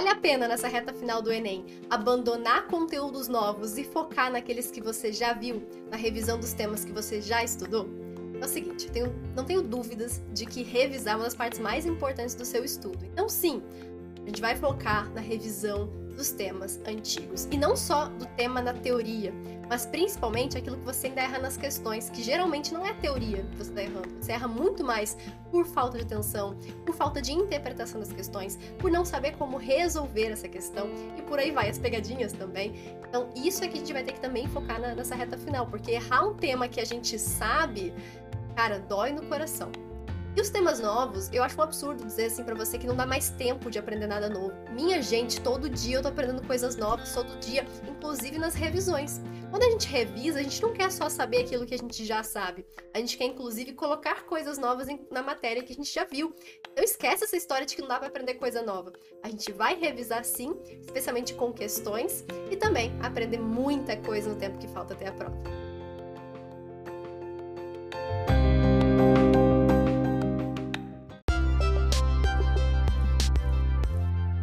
vale a pena nessa reta final do Enem abandonar conteúdos novos e focar naqueles que você já viu, na revisão dos temas que você já estudou? É o seguinte, eu tenho, não tenho dúvidas de que revisar é uma das partes mais importantes do seu estudo. Então, sim, a gente vai focar na revisão dos temas antigos. E não só do tema na teoria, mas principalmente aquilo que você ainda erra nas questões, que geralmente não é teoria que você está errando. Você erra muito mais por falta de atenção, por falta de interpretação das questões, por não saber como resolver essa questão e por aí vai, as pegadinhas também. Então, isso é que a gente vai ter que também focar na, nessa reta final, porque errar um tema que a gente sabe, cara, dói no coração. E os temas novos, eu acho um absurdo dizer assim para você que não dá mais tempo de aprender nada novo. Minha gente, todo dia eu tô aprendendo coisas novas, todo dia, inclusive nas revisões. Quando a gente revisa, a gente não quer só saber aquilo que a gente já sabe. A gente quer, inclusive, colocar coisas novas na matéria que a gente já viu. Então esquece essa história de que não dá pra aprender coisa nova. A gente vai revisar sim, especialmente com questões, e também aprender muita coisa no tempo que falta até a prova.